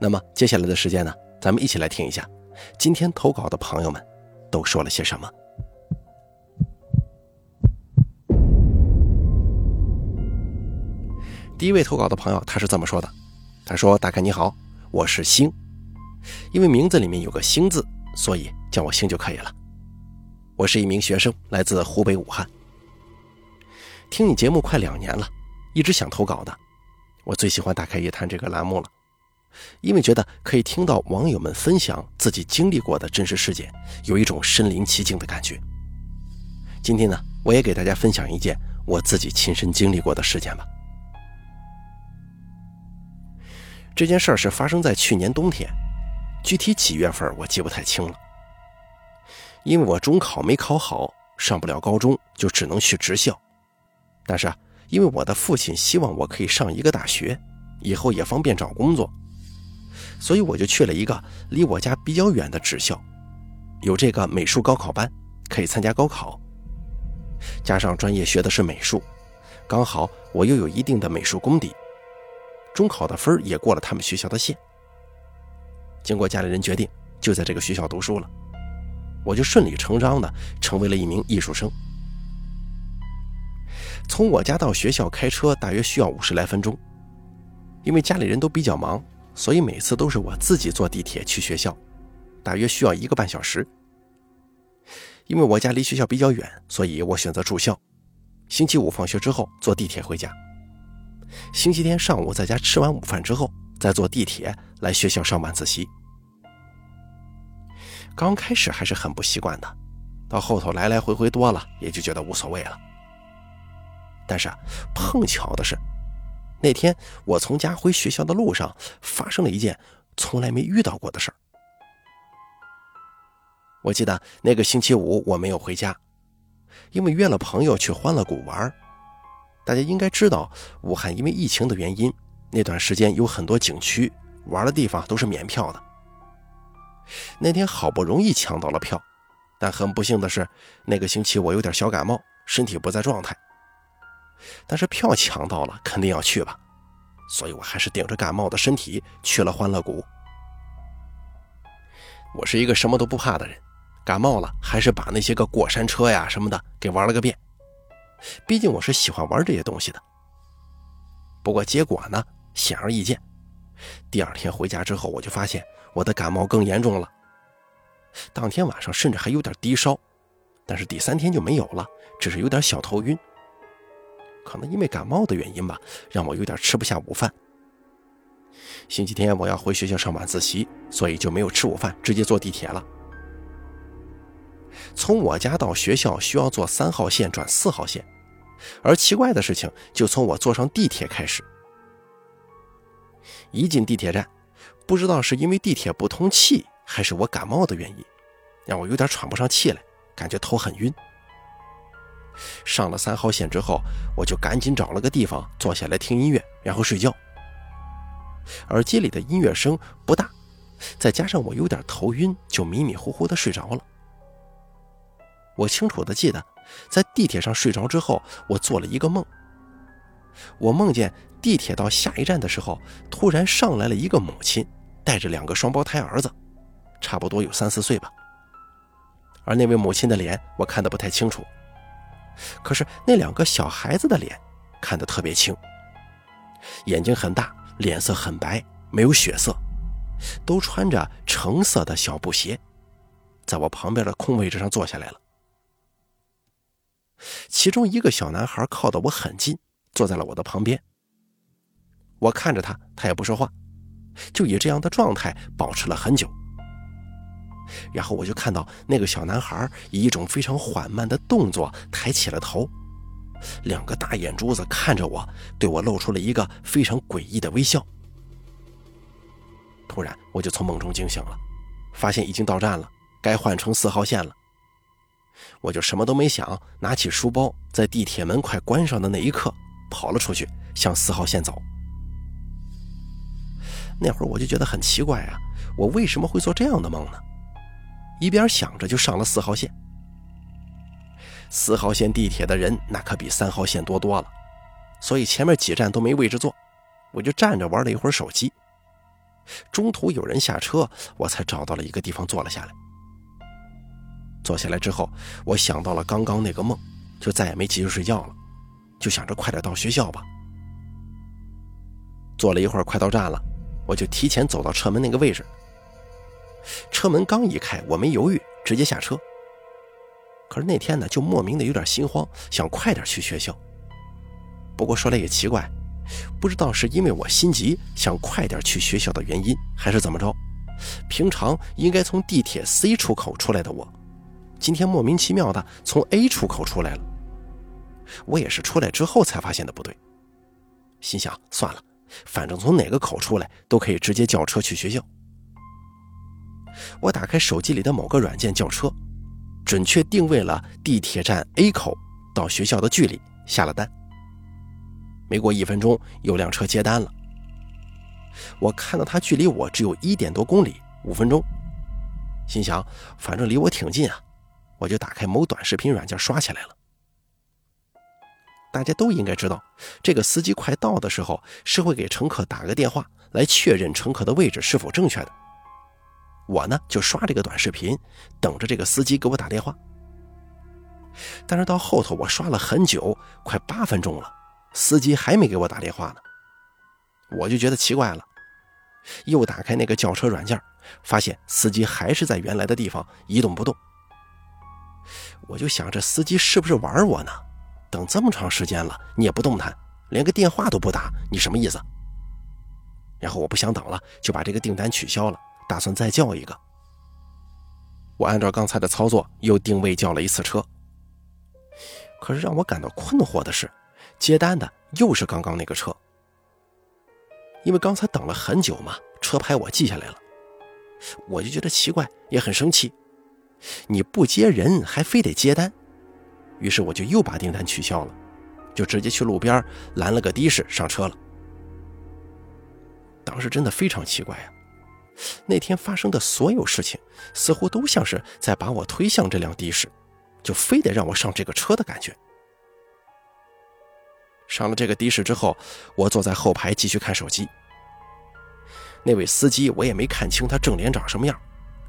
那么接下来的时间呢，咱们一起来听一下今天投稿的朋友们都说了些什么。第一位投稿的朋友他是这么说的：“他说，大概你好，我是星，因为名字里面有个星字，所以叫我星就可以了。我是一名学生，来自湖北武汉。听你节目快两年了，一直想投稿的。”我最喜欢《打开夜谈》这个栏目了，因为觉得可以听到网友们分享自己经历过的真实事件，有一种身临其境的感觉。今天呢，我也给大家分享一件我自己亲身经历过的事件吧。这件事儿是发生在去年冬天，具体几月份我记不太清了。因为我中考没考好，上不了高中，就只能去职校。但是啊。因为我的父亲希望我可以上一个大学，以后也方便找工作，所以我就去了一个离我家比较远的职校，有这个美术高考班，可以参加高考。加上专业学的是美术，刚好我又有一定的美术功底，中考的分也过了他们学校的线。经过家里人决定，就在这个学校读书了，我就顺理成章的成为了一名艺术生。从我家到学校开车大约需要五十来分钟，因为家里人都比较忙，所以每次都是我自己坐地铁去学校，大约需要一个半小时。因为我家离学校比较远，所以我选择住校。星期五放学之后坐地铁回家，星期天上午在家吃完午饭之后再坐地铁来学校上晚自习。刚开始还是很不习惯的，到后头来来回回多了，也就觉得无所谓了。但是啊，碰巧的是，那天我从家回学校的路上发生了一件从来没遇到过的事儿。我记得那个星期五我没有回家，因为约了朋友去欢乐谷玩。大家应该知道，武汉因为疫情的原因，那段时间有很多景区玩的地方都是免票的。那天好不容易抢到了票，但很不幸的是，那个星期我有点小感冒，身体不在状态。但是票抢到了，肯定要去吧，所以我还是顶着感冒的身体去了欢乐谷。我是一个什么都不怕的人，感冒了还是把那些个过山车呀什么的给玩了个遍。毕竟我是喜欢玩这些东西的。不过结果呢，显而易见，第二天回家之后，我就发现我的感冒更严重了。当天晚上甚至还有点低烧，但是第三天就没有了，只是有点小头晕。可能因为感冒的原因吧，让我有点吃不下午饭。星期天我要回学校上晚自习，所以就没有吃午饭，直接坐地铁了。从我家到学校需要坐三号线转四号线，而奇怪的事情就从我坐上地铁开始。一进地铁站，不知道是因为地铁不通气，还是我感冒的原因，让我有点喘不上气来，感觉头很晕。上了三号线之后，我就赶紧找了个地方坐下来听音乐，然后睡觉。耳机里的音乐声不大，再加上我有点头晕，就迷迷糊糊的睡着了。我清楚的记得，在地铁上睡着之后，我做了一个梦。我梦见地铁到下一站的时候，突然上来了一个母亲，带着两个双胞胎儿子，差不多有三四岁吧。而那位母亲的脸，我看得不太清楚。可是那两个小孩子的脸看得特别清，眼睛很大，脸色很白，没有血色，都穿着橙色的小布鞋，在我旁边的空位置上坐下来了。其中一个小男孩靠得我很近，坐在了我的旁边。我看着他，他也不说话，就以这样的状态保持了很久。然后我就看到那个小男孩以一种非常缓慢的动作抬起了头，两个大眼珠子看着我，对我露出了一个非常诡异的微笑。突然我就从梦中惊醒了，发现已经到站了，该换乘四号线了。我就什么都没想，拿起书包，在地铁门快关上的那一刻跑了出去，向四号线走。那会儿我就觉得很奇怪啊，我为什么会做这样的梦呢？一边想着就上了四号线。四号线地铁的人那可比三号线多多了，所以前面几站都没位置坐，我就站着玩了一会儿手机。中途有人下车，我才找到了一个地方坐了下来。坐下来之后，我想到了刚刚那个梦，就再也没继续睡觉了，就想着快点到学校吧。坐了一会儿，快到站了，我就提前走到车门那个位置。车门刚一开，我没犹豫，直接下车。可是那天呢，就莫名的有点心慌，想快点去学校。不过说来也奇怪，不知道是因为我心急想快点去学校的原因，还是怎么着，平常应该从地铁 C 出口出来的我，今天莫名其妙的从 A 出口出来了。我也是出来之后才发现的不对，心想算了，反正从哪个口出来都可以直接叫车去学校。我打开手机里的某个软件叫车。准确定位了地铁站 A 口到学校的距离，下了单。没过一分钟，有辆车接单了。我看到它距离我只有一点多公里，五分钟，心想反正离我挺近啊，我就打开某短视频软件刷起来了。大家都应该知道，这个司机快到的时候是会给乘客打个电话来确认乘客的位置是否正确的。我呢就刷这个短视频，等着这个司机给我打电话。但是到后头我刷了很久，快八分钟了，司机还没给我打电话呢。我就觉得奇怪了，又打开那个叫车软件，发现司机还是在原来的地方一动不动。我就想这司机是不是玩我呢？等这么长时间了，你也不动弹，连个电话都不打，你什么意思？然后我不想等了，就把这个订单取消了。打算再叫一个。我按照刚才的操作，又定位叫了一次车。可是让我感到困惑的是，接单的又是刚刚那个车。因为刚才等了很久嘛，车牌我记下来了，我就觉得奇怪，也很生气。你不接人，还非得接单，于是我就又把订单取消了，就直接去路边拦了个的士上车了。当时真的非常奇怪呀。那天发生的所有事情，似乎都像是在把我推向这辆的士，就非得让我上这个车的感觉。上了这个的士之后，我坐在后排继续看手机。那位司机我也没看清他正脸长什么样，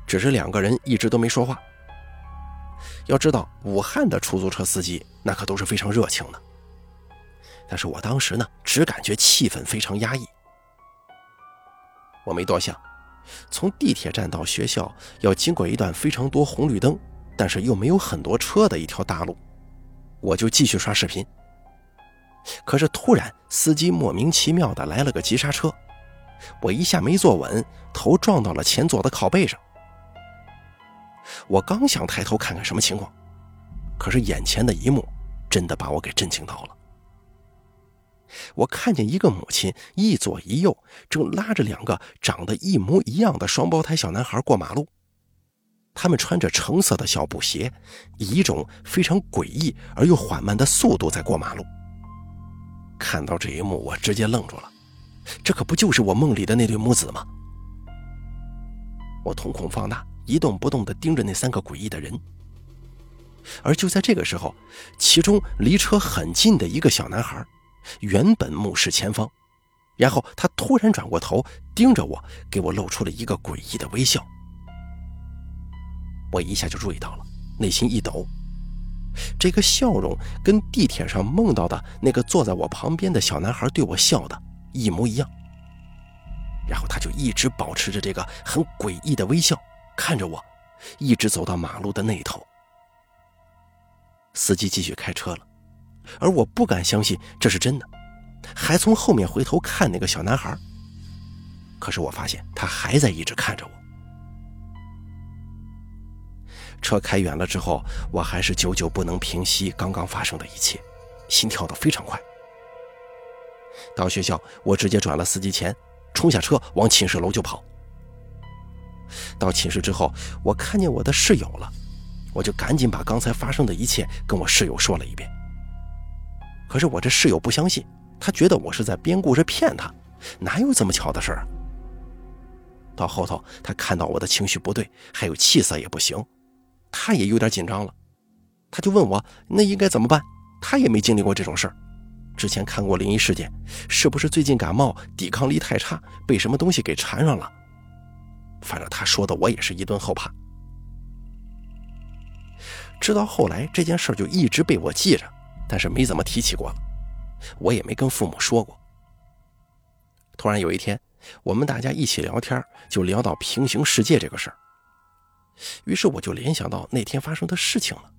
只是两个人一直都没说话。要知道，武汉的出租车司机那可都是非常热情的，但是我当时呢，只感觉气氛非常压抑。我没多想。从地铁站到学校要经过一段非常多红绿灯，但是又没有很多车的一条大路，我就继续刷视频。可是突然，司机莫名其妙的来了个急刹车，我一下没坐稳，头撞到了前座的靠背上。我刚想抬头看看什么情况，可是眼前的一幕真的把我给震惊到了。我看见一个母亲一左一右，正拉着两个长得一模一样的双胞胎小男孩过马路。他们穿着橙色的小布鞋，以一种非常诡异而又缓慢的速度在过马路。看到这一幕，我直接愣住了。这可不就是我梦里的那对母子吗？我瞳孔放大，一动不动地盯着那三个诡异的人。而就在这个时候，其中离车很近的一个小男孩。原本目视前方，然后他突然转过头盯着我，给我露出了一个诡异的微笑。我一下就注意到了，内心一抖。这个笑容跟地铁上梦到的那个坐在我旁边的小男孩对我笑的一模一样。然后他就一直保持着这个很诡异的微笑，看着我，一直走到马路的那头。司机继续开车了。而我不敢相信这是真的，还从后面回头看那个小男孩。可是我发现他还在一直看着我。车开远了之后，我还是久久不能平息刚刚发生的一切，心跳得非常快。到学校，我直接转了司机钱，冲下车往寝室楼就跑，到寝室之后，我看见我的室友了，我就赶紧把刚才发生的一切跟我室友说了一遍。可是我这室友不相信，他觉得我是在编故事骗他，哪有这么巧的事儿？到后头，他看到我的情绪不对，还有气色也不行，他也有点紧张了，他就问我那应该怎么办？他也没经历过这种事儿，之前看过灵异事件，是不是最近感冒，抵抗力太差，被什么东西给缠上了？反正他说的，我也是一顿后怕。直到后来，这件事就一直被我记着，但是没怎么提起过了，我也没跟父母说过。突然有一天，我们大家一起聊天，就聊到平行世界这个事儿，于是我就联想到那天发生的事情了。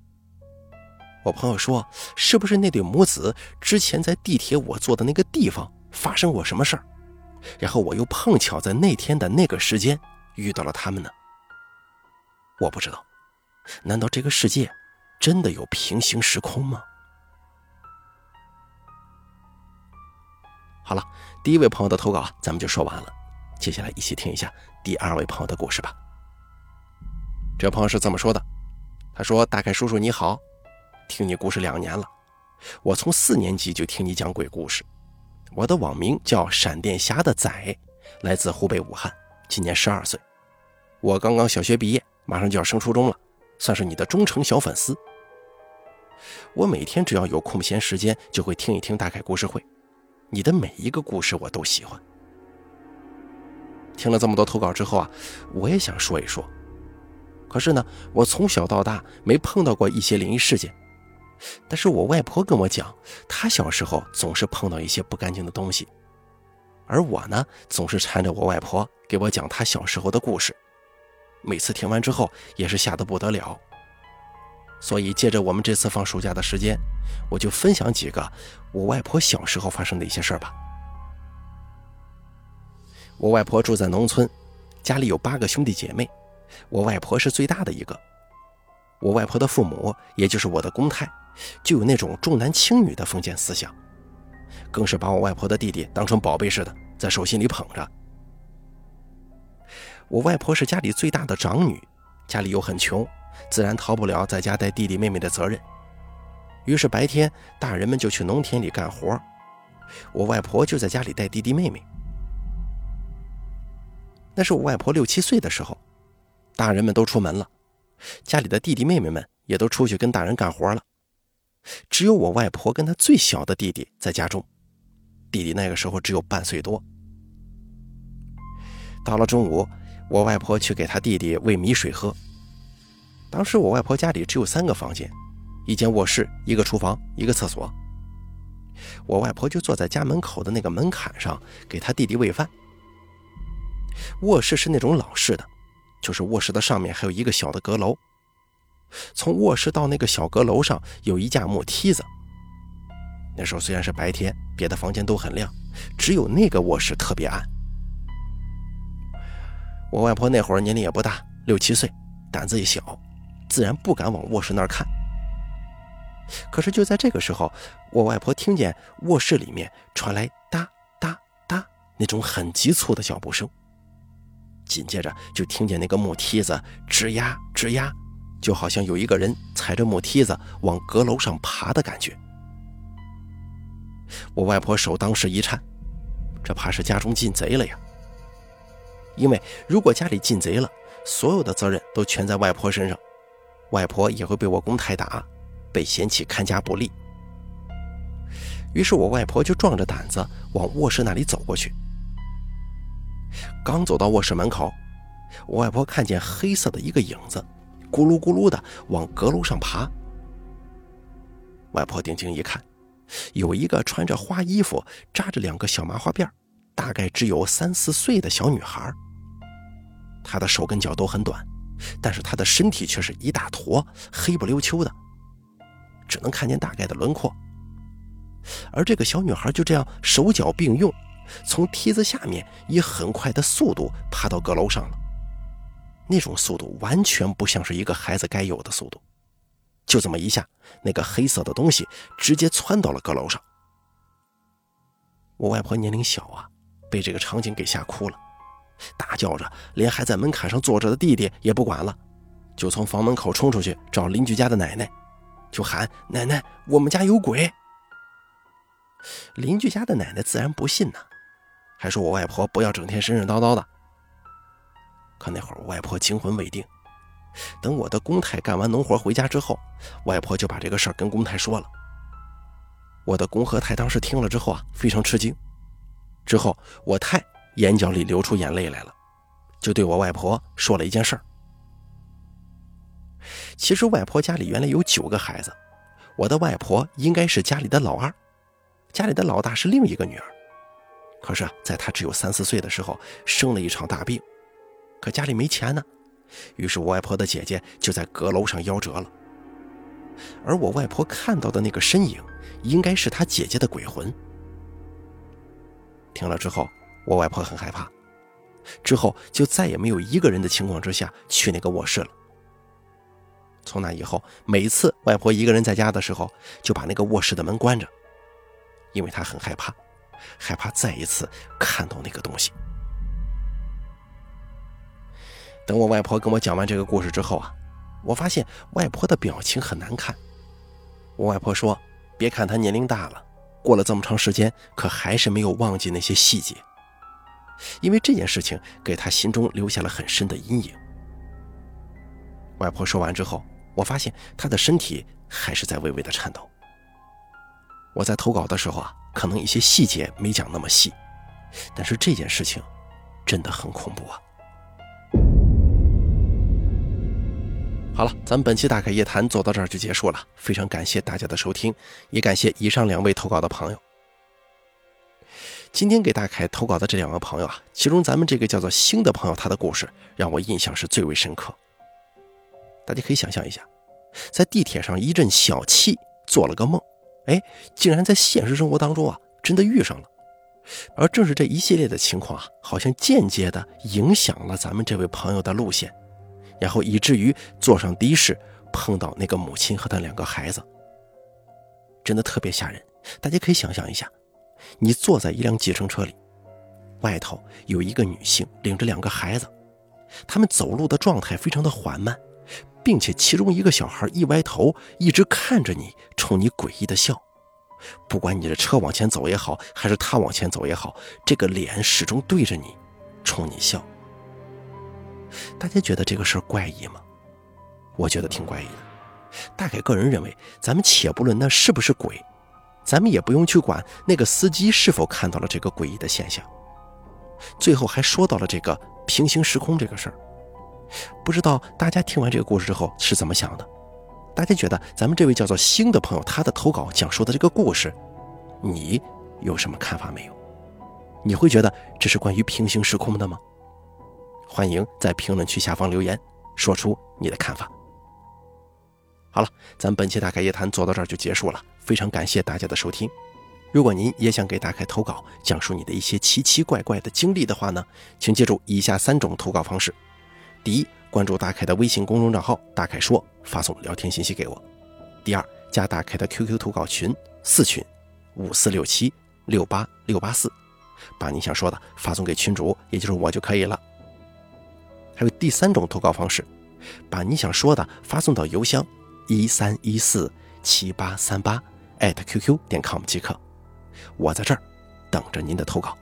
我朋友说，是不是那对母子之前在地铁我坐的那个地方发生过什么事儿，然后我又碰巧在那天的那个时间。遇到了他们呢，我不知道，难道这个世界真的有平行时空吗？好了，第一位朋友的投稿咱们就说完了，接下来一起听一下第二位朋友的故事吧。这朋友是这么说的，他说：“大概叔叔你好，听你故事两年了，我从四年级就听你讲鬼故事，我的网名叫闪电侠的仔，来自湖北武汉，今年十二岁。”我刚刚小学毕业，马上就要升初中了，算是你的忠诚小粉丝。我每天只要有空闲时间，就会听一听大概故事会。你的每一个故事我都喜欢。听了这么多投稿之后啊，我也想说一说。可是呢，我从小到大没碰到过一些灵异事件，但是我外婆跟我讲，她小时候总是碰到一些不干净的东西，而我呢，总是缠着我外婆给我讲她小时候的故事。每次听完之后也是吓得不得了，所以借着我们这次放暑假的时间，我就分享几个我外婆小时候发生的一些事儿吧。我外婆住在农村，家里有八个兄弟姐妹，我外婆是最大的一个。我外婆的父母，也就是我的公太，就有那种重男轻女的封建思想，更是把我外婆的弟弟当成宝贝似的，在手心里捧着。我外婆是家里最大的长女，家里又很穷，自然逃不了在家带弟弟妹妹的责任。于是白天大人们就去农田里干活，我外婆就在家里带弟弟妹妹。那是我外婆六七岁的时候，大人们都出门了，家里的弟弟妹妹们也都出去跟大人干活了，只有我外婆跟她最小的弟弟在家中，弟弟那个时候只有半岁多。到了中午。我外婆去给他弟弟喂米水喝。当时我外婆家里只有三个房间，一间卧室，一个厨房，一个厕所。我外婆就坐在家门口的那个门槛上给他弟弟喂饭。卧室是那种老式的，就是卧室的上面还有一个小的阁楼。从卧室到那个小阁楼上有一架木梯子。那时候虽然是白天，别的房间都很亮，只有那个卧室特别暗。我外婆那会儿年龄也不大，六七岁，胆子也小，自然不敢往卧室那儿看。可是就在这个时候，我外婆听见卧室里面传来哒哒哒那种很急促的脚步声，紧接着就听见那个木梯子吱呀吱呀，就好像有一个人踩着木梯子往阁楼上爬的感觉。我外婆手当时一颤，这怕是家中进贼了呀。因为如果家里进贼了，所有的责任都全在外婆身上，外婆也会被我公太打，被嫌弃看家不利。于是我外婆就壮着胆子往卧室那里走过去。刚走到卧室门口，我外婆看见黑色的一个影子，咕噜咕噜的往阁楼上爬。外婆定睛一看，有一个穿着花衣服、扎着两个小麻花辫大概只有三四岁的小女孩。她的手跟脚都很短，但是他的身体却是一大坨，黑不溜秋的，只能看见大概的轮廓。而这个小女孩就这样手脚并用，从梯子下面以很快的速度爬到阁楼上了。那种速度完全不像是一个孩子该有的速度，就这么一下，那个黑色的东西直接窜到了阁楼上。我外婆年龄小啊，被这个场景给吓哭了。大叫着，连还在门槛上坐着的弟弟也不管了，就从房门口冲出去找邻居家的奶奶，就喊：“奶奶，我们家有鬼！”邻居家的奶奶自然不信呐，还说我外婆不要整天神神叨叨的。可那会儿我外婆惊魂未定，等我的公太干完农活回家之后，外婆就把这个事儿跟公太说了。我的公和太当时听了之后啊，非常吃惊。之后我太眼角里流出眼泪来了，就对我外婆说了一件事儿。其实外婆家里原来有九个孩子，我的外婆应该是家里的老二。家里的老大是另一个女儿，可是，在她只有三四岁的时候，生了一场大病，可家里没钱呢，于是我外婆的姐姐就在阁楼上夭折了。而我外婆看到的那个身影，应该是她姐姐的鬼魂。听了之后，我外婆很害怕，之后就再也没有一个人的情况之下去那个卧室了。从那以后，每次外婆一个人在家的时候，就把那个卧室的门关着。因为她很害怕，害怕再一次看到那个东西。等我外婆跟我讲完这个故事之后啊，我发现外婆的表情很难看。我外婆说：“别看她年龄大了，过了这么长时间，可还是没有忘记那些细节，因为这件事情给他心中留下了很深的阴影。”外婆说完之后，我发现她的身体还是在微微的颤抖。我在投稿的时候啊，可能一些细节没讲那么细，但是这件事情真的很恐怖啊！好了，咱们本期大开夜谈做到这儿就结束了，非常感谢大家的收听，也感谢以上两位投稿的朋友。今天给大凯投稿的这两个朋友啊，其中咱们这个叫做星的朋友，他的故事让我印象是最为深刻。大家可以想象一下，在地铁上一阵小憩，做了个梦。哎，竟然在现实生活当中啊，真的遇上了。而正是这一系列的情况啊，好像间接的影响了咱们这位朋友的路线，然后以至于坐上的士碰到那个母亲和他两个孩子，真的特别吓人。大家可以想象一下，你坐在一辆计程车里，外头有一个女性领着两个孩子，他们走路的状态非常的缓慢。并且其中一个小孩一歪头，一直看着你，冲你诡异的笑。不管你的车往前走也好，还是他往前走也好，这个脸始终对着你，冲你笑。大家觉得这个事儿怪异吗？我觉得挺怪异的。大概个人认为，咱们且不论那是不是鬼，咱们也不用去管那个司机是否看到了这个诡异的现象。最后还说到了这个平行时空这个事儿。不知道大家听完这个故事之后是怎么想的？大家觉得咱们这位叫做星的朋友他的投稿讲述的这个故事，你有什么看法没有？你会觉得这是关于平行时空的吗？欢迎在评论区下方留言，说出你的看法。好了，咱本期大开夜谈做到这儿就结束了，非常感谢大家的收听。如果您也想给大开投稿，讲述你的一些奇奇怪怪的经历的话呢，请记住以下三种投稿方式。第一，关注大凯的微信公众账号“大凯说”，发送聊天信息给我。第二，加大凯的 QQ 投稿群四群五四六七六八六八四，把你想说的发送给群主，也就是我就可以了。还有第三种投稿方式，把你想说的发送到邮箱一三一四七八三八艾特 @QQ 点 com 即可，我在这儿等着您的投稿。